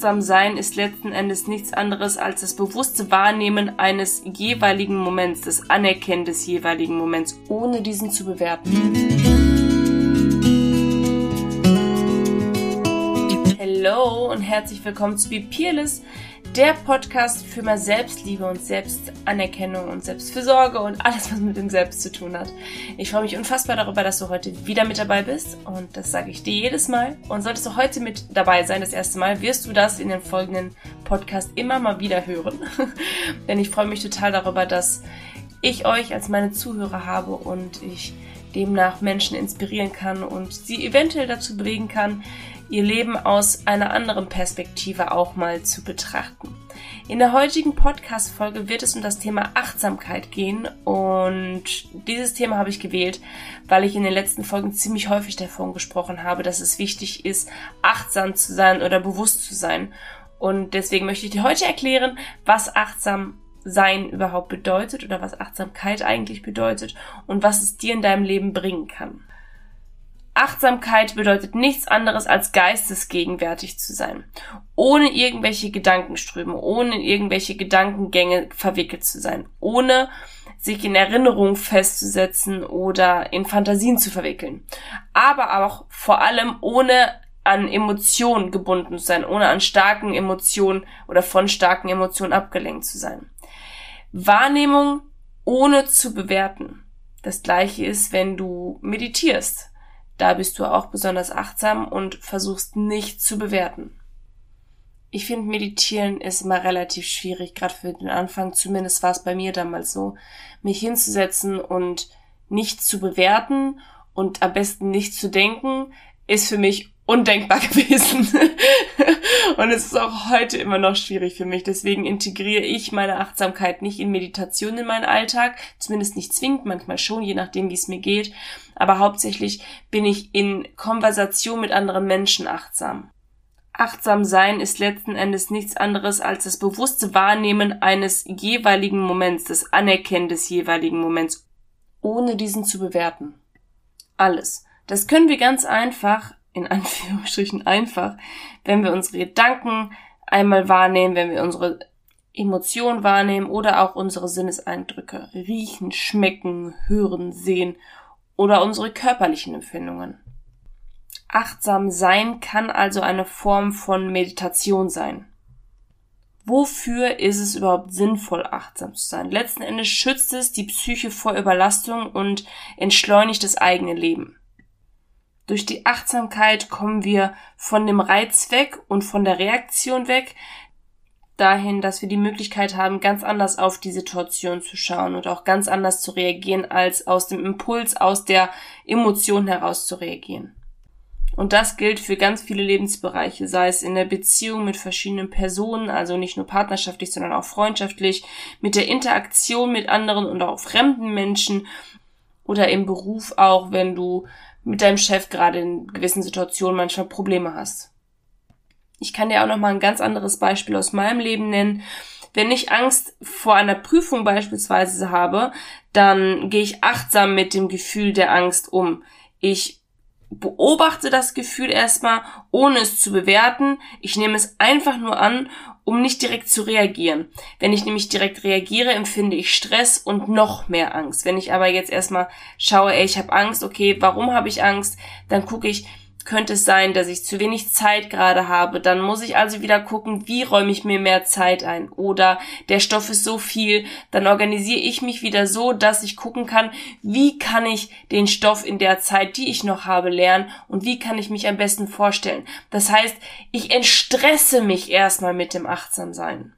Achtsam sein ist letzten Endes nichts anderes als das bewusste Wahrnehmen eines jeweiligen Moments, das Anerkennen des jeweiligen Moments, ohne diesen zu bewerten. Hallo und herzlich willkommen zu Be Peerless, der Podcast für mehr Selbstliebe und Selbstanerkennung und Selbstfürsorge und alles, was mit dem Selbst zu tun hat. Ich freue mich unfassbar darüber, dass du heute wieder mit dabei bist und das sage ich dir jedes Mal. Und solltest du heute mit dabei sein, das erste Mal, wirst du das in den folgenden Podcast immer mal wieder hören. Denn ich freue mich total darüber, dass ich euch als meine Zuhörer habe und ich demnach Menschen inspirieren kann und sie eventuell dazu bewegen kann, ihr Leben aus einer anderen Perspektive auch mal zu betrachten. In der heutigen Podcast-Folge wird es um das Thema Achtsamkeit gehen und dieses Thema habe ich gewählt, weil ich in den letzten Folgen ziemlich häufig davon gesprochen habe, dass es wichtig ist, achtsam zu sein oder bewusst zu sein. Und deswegen möchte ich dir heute erklären, was achtsam sein überhaupt bedeutet oder was Achtsamkeit eigentlich bedeutet und was es dir in deinem Leben bringen kann. Achtsamkeit bedeutet nichts anderes als geistesgegenwärtig zu sein, ohne irgendwelche Gedankenströme, ohne irgendwelche Gedankengänge verwickelt zu sein, ohne sich in Erinnerung festzusetzen oder in Fantasien zu verwickeln, aber auch vor allem ohne an Emotionen gebunden zu sein, ohne an starken Emotionen oder von starken Emotionen abgelenkt zu sein. Wahrnehmung ohne zu bewerten. Das gleiche ist, wenn du meditierst. Da bist du auch besonders achtsam und versuchst nicht zu bewerten. Ich finde, meditieren ist immer relativ schwierig, gerade für den Anfang. Zumindest war es bei mir damals so, mich hinzusetzen und nicht zu bewerten und am besten nicht zu denken, ist für mich undenkbar gewesen. und es ist auch heute immer noch schwierig für mich. Deswegen integriere ich meine Achtsamkeit nicht in Meditation in meinen Alltag, zumindest nicht zwingend, manchmal schon, je nachdem, wie es mir geht. Aber hauptsächlich bin ich in Konversation mit anderen Menschen achtsam. Achtsam sein ist letzten Endes nichts anderes als das bewusste Wahrnehmen eines jeweiligen Moments, das Anerkennen des jeweiligen Moments, ohne diesen zu bewerten. Alles. Das können wir ganz einfach in Anführungsstrichen einfach, wenn wir unsere Gedanken einmal wahrnehmen, wenn wir unsere Emotionen wahrnehmen oder auch unsere Sinneseindrücke, riechen, schmecken, hören, sehen oder unsere körperlichen Empfindungen. Achtsam sein kann also eine Form von Meditation sein. Wofür ist es überhaupt sinnvoll, achtsam zu sein? Letzten Endes schützt es die Psyche vor Überlastung und entschleunigt das eigene Leben. Durch die Achtsamkeit kommen wir von dem Reiz weg und von der Reaktion weg, dahin, dass wir die Möglichkeit haben, ganz anders auf die Situation zu schauen und auch ganz anders zu reagieren, als aus dem Impuls, aus der Emotion heraus zu reagieren. Und das gilt für ganz viele Lebensbereiche, sei es in der Beziehung mit verschiedenen Personen, also nicht nur partnerschaftlich, sondern auch freundschaftlich, mit der Interaktion mit anderen und auch fremden Menschen oder im Beruf auch, wenn du mit deinem Chef gerade in gewissen Situationen manchmal Probleme hast. Ich kann dir auch noch mal ein ganz anderes Beispiel aus meinem Leben nennen. Wenn ich Angst vor einer Prüfung beispielsweise habe, dann gehe ich achtsam mit dem Gefühl der Angst um. Ich beobachte das Gefühl erstmal, ohne es zu bewerten. Ich nehme es einfach nur an, um nicht direkt zu reagieren. Wenn ich nämlich direkt reagiere, empfinde ich Stress und noch mehr Angst. Wenn ich aber jetzt erstmal schaue, ey, ich habe Angst, okay, warum habe ich Angst? Dann gucke ich, könnte es sein, dass ich zu wenig Zeit gerade habe. Dann muss ich also wieder gucken, wie räume ich mir mehr Zeit ein. Oder der Stoff ist so viel, dann organisiere ich mich wieder so, dass ich gucken kann, wie kann ich den Stoff in der Zeit, die ich noch habe, lernen und wie kann ich mich am besten vorstellen. Das heißt, ich entstresse mich erstmal mit dem Achtsamsein.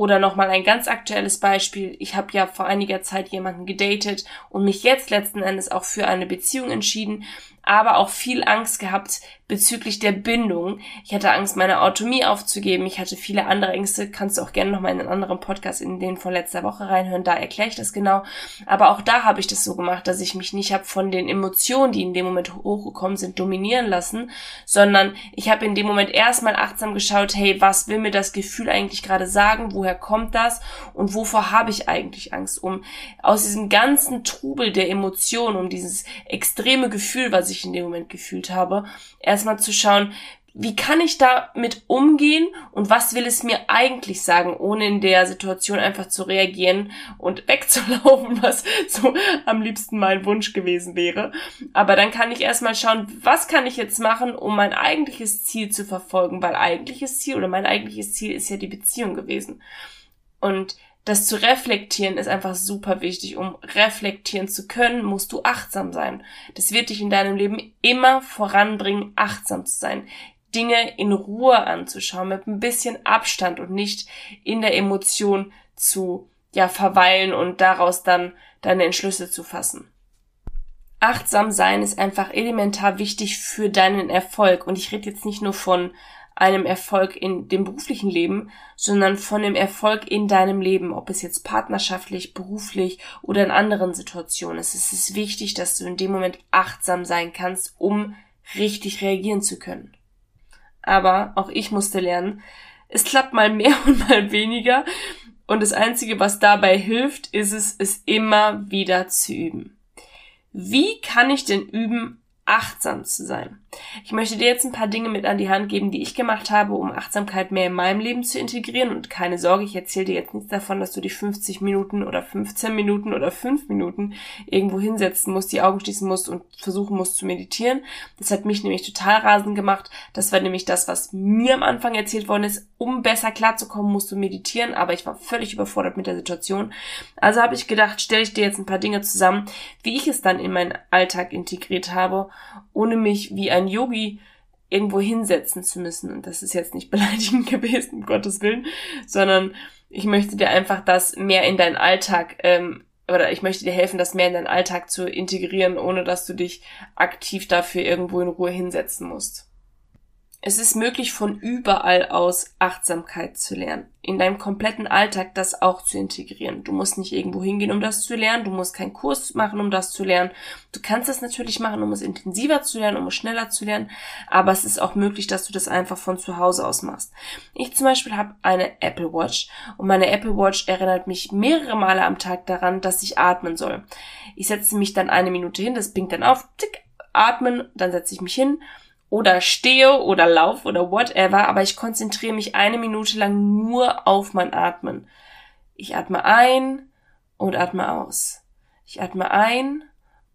Oder nochmal ein ganz aktuelles Beispiel. Ich habe ja vor einiger Zeit jemanden gedatet und mich jetzt letzten Endes auch für eine Beziehung entschieden aber auch viel Angst gehabt bezüglich der Bindung. Ich hatte Angst, meine Autonomie aufzugeben. Ich hatte viele andere Ängste. Kannst du auch gerne nochmal in einen anderen Podcast in den von letzter Woche reinhören. Da erkläre ich das genau. Aber auch da habe ich das so gemacht, dass ich mich nicht habe von den Emotionen, die in dem Moment hochgekommen sind, dominieren lassen, sondern ich habe in dem Moment erstmal achtsam geschaut, hey, was will mir das Gefühl eigentlich gerade sagen? Woher kommt das? Und wovor habe ich eigentlich Angst? Um aus diesem ganzen Trubel der Emotionen, um dieses extreme Gefühl, was ich in dem Moment gefühlt habe, erstmal zu schauen, wie kann ich damit umgehen und was will es mir eigentlich sagen, ohne in der Situation einfach zu reagieren und wegzulaufen, was so am liebsten mein Wunsch gewesen wäre. Aber dann kann ich erstmal schauen, was kann ich jetzt machen, um mein eigentliches Ziel zu verfolgen, weil eigentliches Ziel oder mein eigentliches Ziel ist ja die Beziehung gewesen. Und das zu reflektieren ist einfach super wichtig. Um reflektieren zu können, musst du achtsam sein. Das wird dich in deinem Leben immer voranbringen, achtsam zu sein. Dinge in Ruhe anzuschauen, mit ein bisschen Abstand und nicht in der Emotion zu, ja, verweilen und daraus dann deine Entschlüsse zu fassen. Achtsam sein ist einfach elementar wichtig für deinen Erfolg. Und ich rede jetzt nicht nur von einem Erfolg in dem beruflichen Leben, sondern von dem Erfolg in deinem Leben, ob es jetzt partnerschaftlich, beruflich oder in anderen Situationen ist. Es ist wichtig, dass du in dem Moment achtsam sein kannst, um richtig reagieren zu können aber auch ich musste lernen. Es klappt mal mehr und mal weniger. Und das Einzige, was dabei hilft, ist es, es immer wieder zu üben. Wie kann ich denn üben, achtsam zu sein. Ich möchte dir jetzt ein paar Dinge mit an die Hand geben, die ich gemacht habe, um Achtsamkeit mehr in meinem Leben zu integrieren. Und keine Sorge, ich erzähle dir jetzt nichts davon, dass du die 50 Minuten oder 15 Minuten oder 5 Minuten irgendwo hinsetzen musst, die Augen schließen musst und versuchen musst zu meditieren. Das hat mich nämlich total rasend gemacht. Das war nämlich das, was mir am Anfang erzählt worden ist. Um besser klarzukommen, musst du meditieren, aber ich war völlig überfordert mit der Situation. Also habe ich gedacht, stelle ich dir jetzt ein paar Dinge zusammen, wie ich es dann in meinen Alltag integriert habe ohne mich wie ein Yogi irgendwo hinsetzen zu müssen. Und das ist jetzt nicht beleidigend gewesen, um Gottes Willen, sondern ich möchte dir einfach das mehr in deinen Alltag ähm, oder ich möchte dir helfen, das mehr in deinen Alltag zu integrieren, ohne dass du dich aktiv dafür irgendwo in Ruhe hinsetzen musst. Es ist möglich, von überall aus Achtsamkeit zu lernen. In deinem kompletten Alltag das auch zu integrieren. Du musst nicht irgendwo hingehen, um das zu lernen. Du musst keinen Kurs machen, um das zu lernen. Du kannst es natürlich machen, um es intensiver zu lernen, um es schneller zu lernen. Aber es ist auch möglich, dass du das einfach von zu Hause aus machst. Ich zum Beispiel habe eine Apple Watch und meine Apple Watch erinnert mich mehrere Male am Tag daran, dass ich atmen soll. Ich setze mich dann eine Minute hin, das blinkt dann auf, tick, atmen, dann setze ich mich hin oder stehe oder laufe oder whatever, aber ich konzentriere mich eine Minute lang nur auf mein Atmen. Ich atme ein und atme aus. Ich atme ein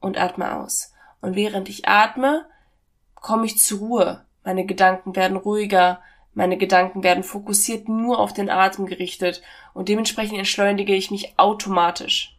und atme aus. Und während ich atme, komme ich zur Ruhe. Meine Gedanken werden ruhiger, meine Gedanken werden fokussiert nur auf den Atem gerichtet und dementsprechend entschleunige ich mich automatisch.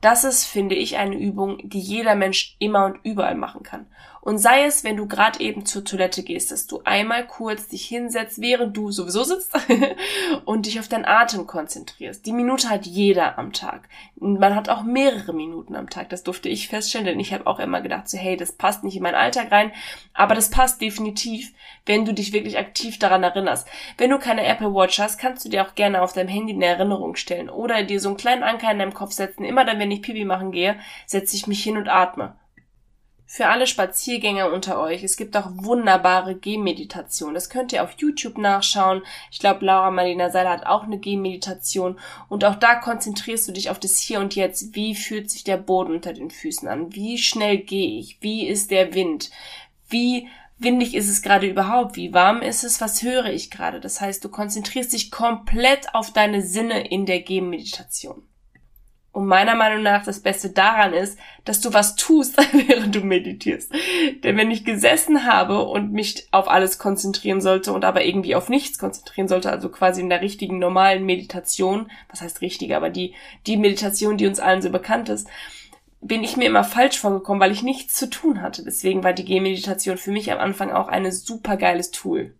Das ist, finde ich, eine Übung, die jeder Mensch immer und überall machen kann. Und sei es, wenn du gerade eben zur Toilette gehst, dass du einmal kurz dich hinsetzt, während du sowieso sitzt und dich auf deinen Atem konzentrierst. Die Minute hat jeder am Tag. Man hat auch mehrere Minuten am Tag. Das durfte ich feststellen, denn ich habe auch immer gedacht, so hey, das passt nicht in meinen Alltag rein. Aber das passt definitiv, wenn du dich wirklich aktiv daran erinnerst. Wenn du keine Apple Watch hast, kannst du dir auch gerne auf deinem Handy eine Erinnerung stellen oder dir so einen kleinen Anker in deinem Kopf setzen. Immer dann, wenn ich Pipi machen gehe, setze ich mich hin und atme. Für alle Spaziergänger unter euch, es gibt auch wunderbare Gehmeditationen. Das könnt ihr auf YouTube nachschauen. Ich glaube, Laura Marlena Seiler hat auch eine Gehmeditation. Und auch da konzentrierst du dich auf das Hier und Jetzt. Wie fühlt sich der Boden unter den Füßen an? Wie schnell gehe ich? Wie ist der Wind? Wie windig ist es gerade überhaupt? Wie warm ist es? Was höre ich gerade? Das heißt, du konzentrierst dich komplett auf deine Sinne in der Gehmeditation. Und meiner Meinung nach das Beste daran ist, dass du was tust, während du meditierst. Denn wenn ich gesessen habe und mich auf alles konzentrieren sollte und aber irgendwie auf nichts konzentrieren sollte, also quasi in der richtigen normalen Meditation, was heißt richtig, aber die, die Meditation, die uns allen so bekannt ist, bin ich mir immer falsch vorgekommen, weil ich nichts zu tun hatte. Deswegen war die Gehmeditation für mich am Anfang auch ein super geiles Tool.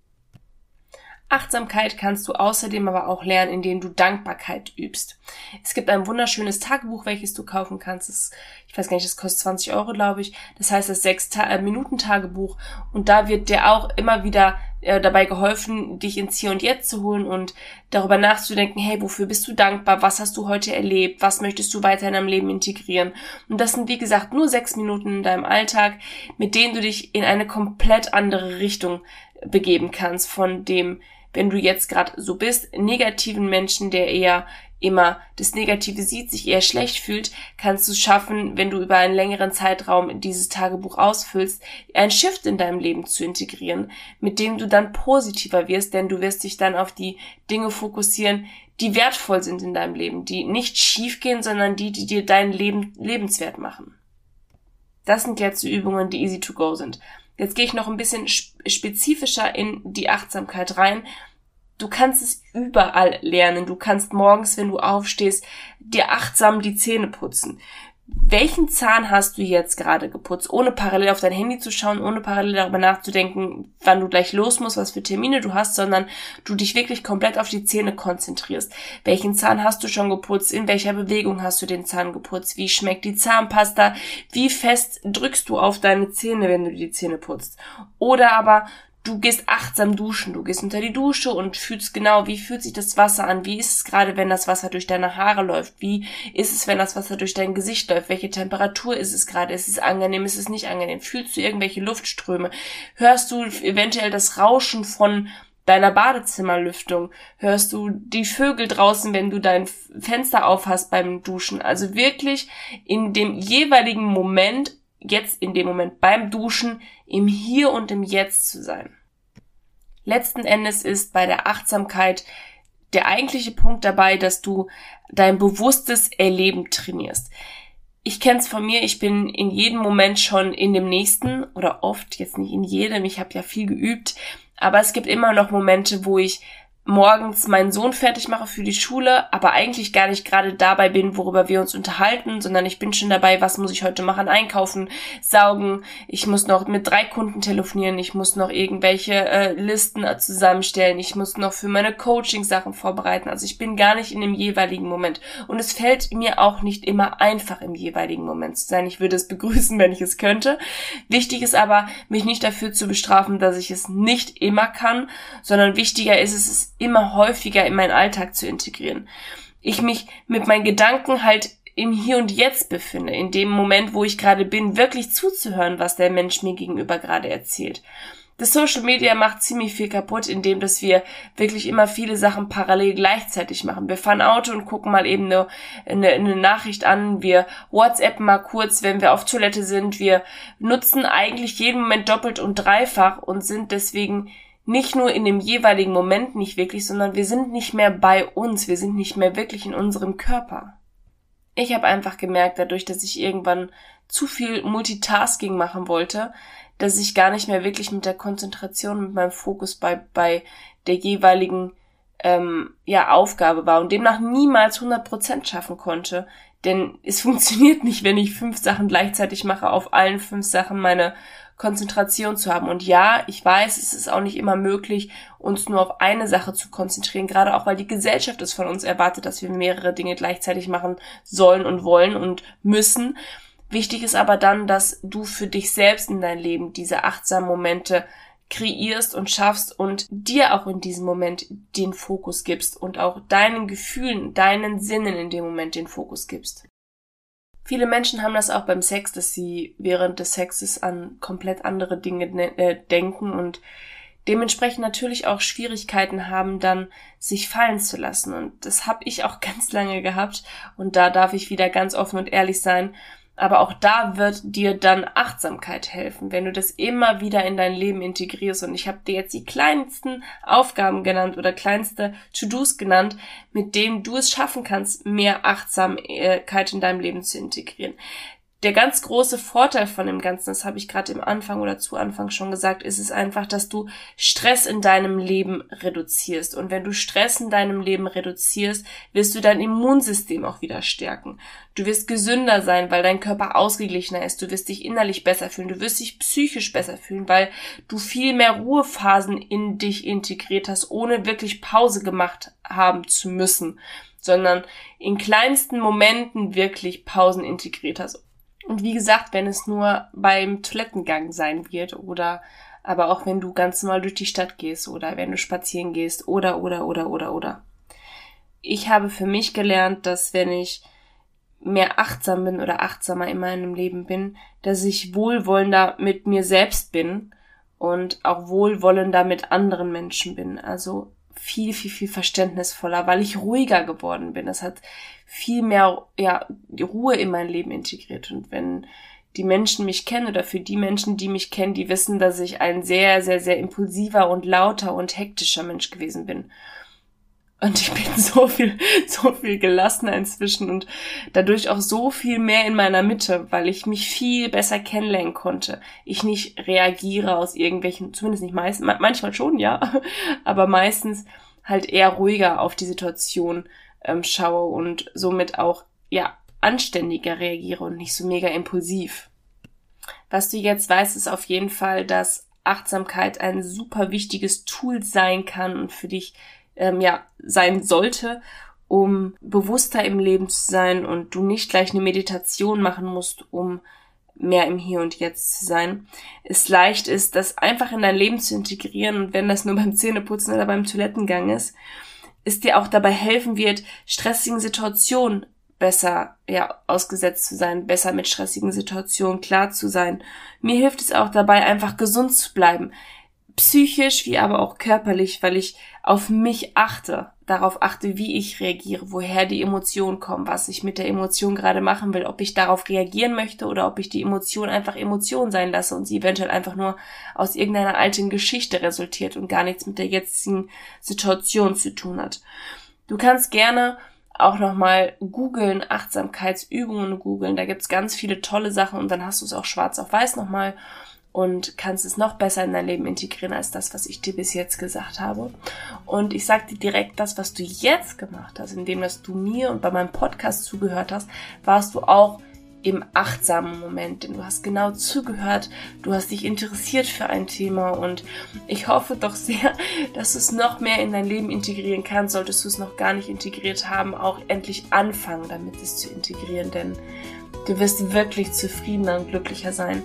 Achtsamkeit kannst du außerdem aber auch lernen, indem du Dankbarkeit übst. Es gibt ein wunderschönes Tagebuch, welches du kaufen kannst. Das, ich weiß gar nicht, das kostet 20 Euro, glaube ich. Das heißt das 6-Minuten-Tagebuch. Und da wird dir auch immer wieder äh, dabei geholfen, dich ins Hier und Jetzt zu holen und darüber nachzudenken, hey, wofür bist du dankbar? Was hast du heute erlebt? Was möchtest du weiter in deinem Leben integrieren? Und das sind, wie gesagt, nur sechs Minuten in deinem Alltag, mit denen du dich in eine komplett andere Richtung begeben kannst von dem wenn du jetzt gerade so bist, negativen Menschen, der eher immer das Negative sieht, sich eher schlecht fühlt, kannst du schaffen, wenn du über einen längeren Zeitraum dieses Tagebuch ausfüllst, ein Shift in deinem Leben zu integrieren, mit dem du dann positiver wirst, denn du wirst dich dann auf die Dinge fokussieren, die wertvoll sind in deinem Leben, die nicht schief gehen, sondern die, die dir dein Leben lebenswert machen. Das sind jetzt die Übungen, die easy to go sind. Jetzt gehe ich noch ein bisschen spezifischer in die Achtsamkeit rein, Du kannst es überall lernen. Du kannst morgens, wenn du aufstehst, dir achtsam die Zähne putzen. Welchen Zahn hast du jetzt gerade geputzt, ohne parallel auf dein Handy zu schauen, ohne parallel darüber nachzudenken, wann du gleich los musst, was für Termine du hast, sondern du dich wirklich komplett auf die Zähne konzentrierst. Welchen Zahn hast du schon geputzt? In welcher Bewegung hast du den Zahn geputzt? Wie schmeckt die Zahnpasta? Wie fest drückst du auf deine Zähne, wenn du die Zähne putzt? Oder aber du gehst achtsam duschen, du gehst unter die Dusche und fühlst genau, wie fühlt sich das Wasser an, wie ist es gerade, wenn das Wasser durch deine Haare läuft, wie ist es, wenn das Wasser durch dein Gesicht läuft, welche Temperatur ist es gerade, ist es angenehm, ist es nicht angenehm, fühlst du irgendwelche Luftströme, hörst du eventuell das Rauschen von deiner Badezimmerlüftung, hörst du die Vögel draußen, wenn du dein Fenster aufhast beim Duschen, also wirklich in dem jeweiligen Moment jetzt in dem Moment beim Duschen im Hier und im Jetzt zu sein. Letzten Endes ist bei der Achtsamkeit der eigentliche Punkt dabei, dass du dein bewusstes Erleben trainierst. Ich kenne es von mir, ich bin in jedem Moment schon in dem nächsten oder oft, jetzt nicht in jedem, ich habe ja viel geübt, aber es gibt immer noch Momente, wo ich morgens meinen Sohn fertig mache für die Schule, aber eigentlich gar nicht gerade dabei bin, worüber wir uns unterhalten, sondern ich bin schon dabei, was muss ich heute machen, einkaufen, saugen, ich muss noch mit drei Kunden telefonieren, ich muss noch irgendwelche äh, Listen zusammenstellen, ich muss noch für meine Coaching-Sachen vorbereiten. Also ich bin gar nicht in dem jeweiligen Moment. Und es fällt mir auch nicht immer einfach, im jeweiligen Moment zu sein. Ich würde es begrüßen, wenn ich es könnte. Wichtig ist aber, mich nicht dafür zu bestrafen, dass ich es nicht immer kann, sondern wichtiger ist es, es immer häufiger in meinen Alltag zu integrieren. Ich mich mit meinen Gedanken halt im Hier und Jetzt befinde, in dem Moment, wo ich gerade bin, wirklich zuzuhören, was der Mensch mir gegenüber gerade erzählt. Das Social Media macht ziemlich viel kaputt, indem dass wir wirklich immer viele Sachen parallel gleichzeitig machen. Wir fahren Auto und gucken mal eben eine, eine, eine Nachricht an. Wir WhatsApp mal kurz, wenn wir auf Toilette sind. Wir nutzen eigentlich jeden Moment doppelt und dreifach und sind deswegen nicht nur in dem jeweiligen Moment nicht wirklich, sondern wir sind nicht mehr bei uns, wir sind nicht mehr wirklich in unserem Körper. Ich habe einfach gemerkt, dadurch, dass ich irgendwann zu viel Multitasking machen wollte, dass ich gar nicht mehr wirklich mit der Konzentration, mit meinem Fokus bei, bei der jeweiligen ähm, ja, Aufgabe war und demnach niemals 100% schaffen konnte. Denn es funktioniert nicht, wenn ich fünf Sachen gleichzeitig mache, auf allen fünf Sachen meine Konzentration zu haben. Und ja, ich weiß, es ist auch nicht immer möglich, uns nur auf eine Sache zu konzentrieren, gerade auch weil die Gesellschaft es von uns erwartet, dass wir mehrere Dinge gleichzeitig machen sollen und wollen und müssen. Wichtig ist aber dann, dass du für dich selbst in dein Leben diese achtsamen Momente kreierst und schaffst und dir auch in diesem Moment den Fokus gibst und auch deinen Gefühlen, deinen Sinnen in dem Moment den Fokus gibst. Viele Menschen haben das auch beim Sex, dass sie während des Sexes an komplett andere Dinge äh, denken und dementsprechend natürlich auch Schwierigkeiten haben, dann sich fallen zu lassen. Und das habe ich auch ganz lange gehabt. Und da darf ich wieder ganz offen und ehrlich sein. Aber auch da wird dir dann Achtsamkeit helfen, wenn du das immer wieder in dein Leben integrierst. Und ich habe dir jetzt die kleinsten Aufgaben genannt oder kleinste To-Dos genannt, mit denen du es schaffen kannst, mehr Achtsamkeit in deinem Leben zu integrieren der ganz große Vorteil von dem Ganzen, das habe ich gerade im Anfang oder zu Anfang schon gesagt, ist es einfach, dass du Stress in deinem Leben reduzierst. Und wenn du Stress in deinem Leben reduzierst, wirst du dein Immunsystem auch wieder stärken. Du wirst gesünder sein, weil dein Körper ausgeglichener ist. Du wirst dich innerlich besser fühlen. Du wirst dich psychisch besser fühlen, weil du viel mehr Ruhephasen in dich integriert hast, ohne wirklich Pause gemacht haben zu müssen, sondern in kleinsten Momenten wirklich Pausen integriert hast und wie gesagt, wenn es nur beim Toilettengang sein wird oder aber auch wenn du ganz normal durch die Stadt gehst oder wenn du spazieren gehst oder oder oder oder oder. Ich habe für mich gelernt, dass wenn ich mehr achtsam bin oder achtsamer in meinem Leben bin, dass ich wohlwollender mit mir selbst bin und auch wohlwollender mit anderen Menschen bin. Also viel, viel, viel verständnisvoller, weil ich ruhiger geworden bin. Das hat viel mehr, ja, Ruhe in mein Leben integriert. Und wenn die Menschen mich kennen oder für die Menschen, die mich kennen, die wissen, dass ich ein sehr, sehr, sehr impulsiver und lauter und hektischer Mensch gewesen bin. Und ich bin so viel, so viel gelassener inzwischen und dadurch auch so viel mehr in meiner Mitte, weil ich mich viel besser kennenlernen konnte. Ich nicht reagiere aus irgendwelchen, zumindest nicht meistens, manchmal schon, ja, aber meistens halt eher ruhiger auf die Situation ähm, schaue und somit auch, ja, anständiger reagiere und nicht so mega impulsiv. Was du jetzt weißt, ist auf jeden Fall, dass Achtsamkeit ein super wichtiges Tool sein kann und für dich ähm, ja sein sollte, um bewusster im Leben zu sein und du nicht gleich eine Meditation machen musst, um mehr im Hier und Jetzt zu sein. Es leicht ist, das einfach in dein Leben zu integrieren und wenn das nur beim Zähneputzen oder beim Toilettengang ist, es dir auch dabei helfen wird, stressigen Situationen besser ja ausgesetzt zu sein, besser mit stressigen Situationen klar zu sein. Mir hilft es auch dabei, einfach gesund zu bleiben psychisch wie aber auch körperlich, weil ich auf mich achte, darauf achte, wie ich reagiere, woher die Emotionen kommen, was ich mit der Emotion gerade machen will, ob ich darauf reagieren möchte oder ob ich die Emotion einfach Emotion sein lasse und sie eventuell einfach nur aus irgendeiner alten Geschichte resultiert und gar nichts mit der jetzigen Situation zu tun hat. Du kannst gerne auch nochmal googeln, Achtsamkeitsübungen googeln, da gibt's ganz viele tolle Sachen und dann hast du es auch schwarz auf weiß nochmal und kannst es noch besser in dein Leben integrieren als das, was ich dir bis jetzt gesagt habe. Und ich sag dir direkt, das, was du jetzt gemacht hast, indem dass du mir und bei meinem Podcast zugehört hast, warst du auch im achtsamen Moment, denn du hast genau zugehört, du hast dich interessiert für ein Thema und ich hoffe doch sehr, dass du es noch mehr in dein Leben integrieren kannst, solltest du es noch gar nicht integriert haben, auch endlich anfangen, damit es zu integrieren, denn du wirst wirklich zufriedener und glücklicher sein,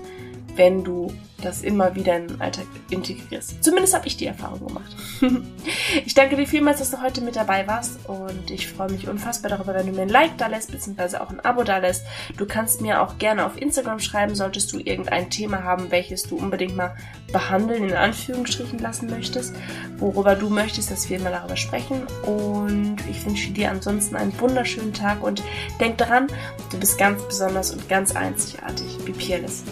wenn du das immer wieder in den Alltag integrierst. Zumindest habe ich die Erfahrung gemacht. ich danke dir vielmals, dass du heute mit dabei warst und ich freue mich unfassbar darüber, wenn du mir ein Like da lässt, beziehungsweise auch ein Abo da lässt. Du kannst mir auch gerne auf Instagram schreiben, solltest du irgendein Thema haben, welches du unbedingt mal behandeln, in Anführungsstrichen lassen möchtest, worüber du möchtest, dass wir mal darüber sprechen. Und ich wünsche dir ansonsten einen wunderschönen Tag und denk daran, du bist ganz besonders und ganz einzigartig. Be peerless.